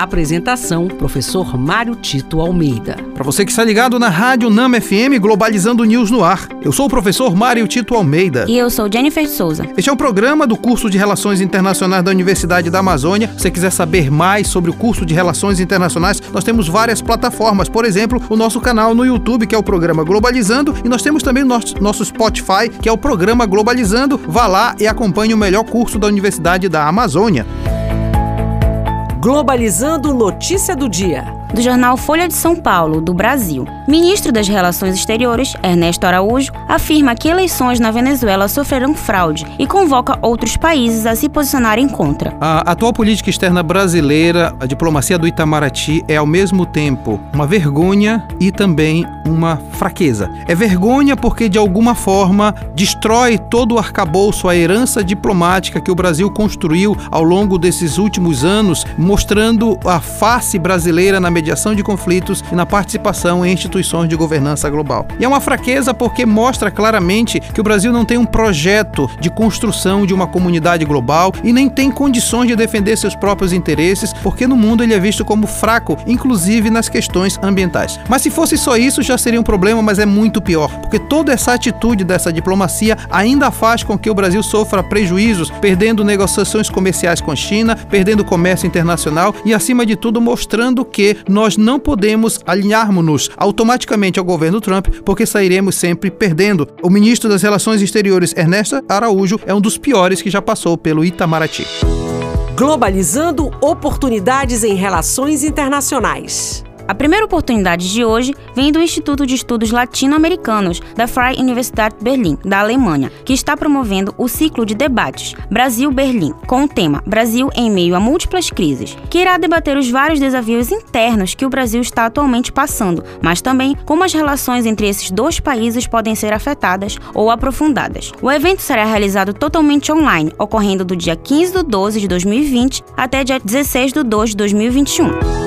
Apresentação: Professor Mário Tito Almeida. Para você que está ligado na Rádio Nama FM Globalizando News no ar, eu sou o professor Mário Tito Almeida. E eu sou Jennifer Souza. Este é um programa do curso de Relações Internacionais da Universidade da Amazônia. Se você quiser saber mais sobre o curso de Relações Internacionais, nós temos várias plataformas. Por exemplo, o nosso canal no YouTube, que é o programa Globalizando, e nós temos também o nosso, nosso Spotify, que é o programa Globalizando. Vá lá e acompanhe o melhor curso da Universidade da Amazônia. Globalizando notícia do dia do jornal Folha de São Paulo, do Brasil. Ministro das Relações Exteriores, Ernesto Araújo, afirma que eleições na Venezuela sofrerão fraude e convoca outros países a se posicionarem contra. A atual política externa brasileira, a diplomacia do Itamaraty, é ao mesmo tempo uma vergonha e também uma fraqueza. É vergonha porque, de alguma forma, destrói todo o arcabouço, a herança diplomática que o Brasil construiu ao longo desses últimos anos, mostrando a face brasileira na mediação de conflitos e na participação em instituições de governança global. E é uma fraqueza porque mostra claramente que o Brasil não tem um projeto de construção de uma comunidade global e nem tem condições de defender seus próprios interesses, porque no mundo ele é visto como fraco, inclusive nas questões ambientais. Mas se fosse só isso, já seria um problema, mas é muito pior, porque toda essa atitude dessa diplomacia ainda faz com que o Brasil sofra prejuízos, perdendo negociações comerciais com a China, perdendo comércio internacional e, acima de tudo, mostrando que nós não podemos alinharmos-nos automaticamente ao governo Trump, porque sairemos sempre perdendo. O ministro das Relações Exteriores, Ernesto Araújo, é um dos piores que já passou pelo Itamaraty. Globalizando oportunidades em relações internacionais. A primeira oportunidade de hoje vem do Instituto de Estudos Latino-Americanos da Freie Universität Berlin, da Alemanha, que está promovendo o ciclo de debates Brasil-Berlim, com o tema Brasil em meio a múltiplas crises, que irá debater os vários desafios internos que o Brasil está atualmente passando, mas também como as relações entre esses dois países podem ser afetadas ou aprofundadas. O evento será realizado totalmente online, ocorrendo do dia 15 de 12 de 2020 até dia 16 de 2 de 2021.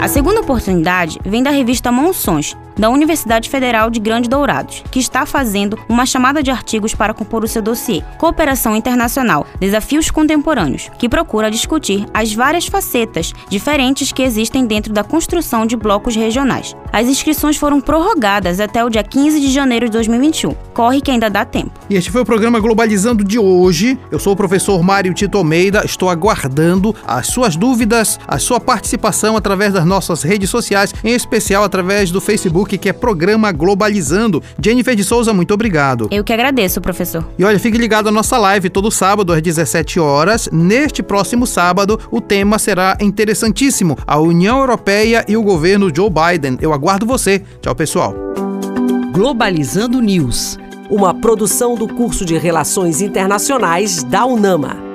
A segunda oportunidade vem da revista Monções, da Universidade Federal de Grande Dourados, que está fazendo uma chamada de artigos para compor o seu dossiê Cooperação Internacional Desafios Contemporâneos, que procura discutir as várias facetas diferentes que existem dentro da construção de blocos regionais. As inscrições foram prorrogadas até o dia 15 de janeiro de 2021. Corre que ainda dá tempo. E este foi o programa Globalizando de hoje. Eu sou o professor Mário Tito Almeida, estou aguardando as suas dúvidas, a sua participação através das nossas redes sociais, em especial através do Facebook que é Programa Globalizando. Jennifer de Souza, muito obrigado. Eu que agradeço, professor. E olha, fique ligado à nossa live todo sábado às 17 horas. Neste próximo sábado, o tema será interessantíssimo: a União Europeia e o governo Joe Biden. Eu aguardo você. Tchau, pessoal. Globalizando News, uma produção do curso de Relações Internacionais da UNAMA.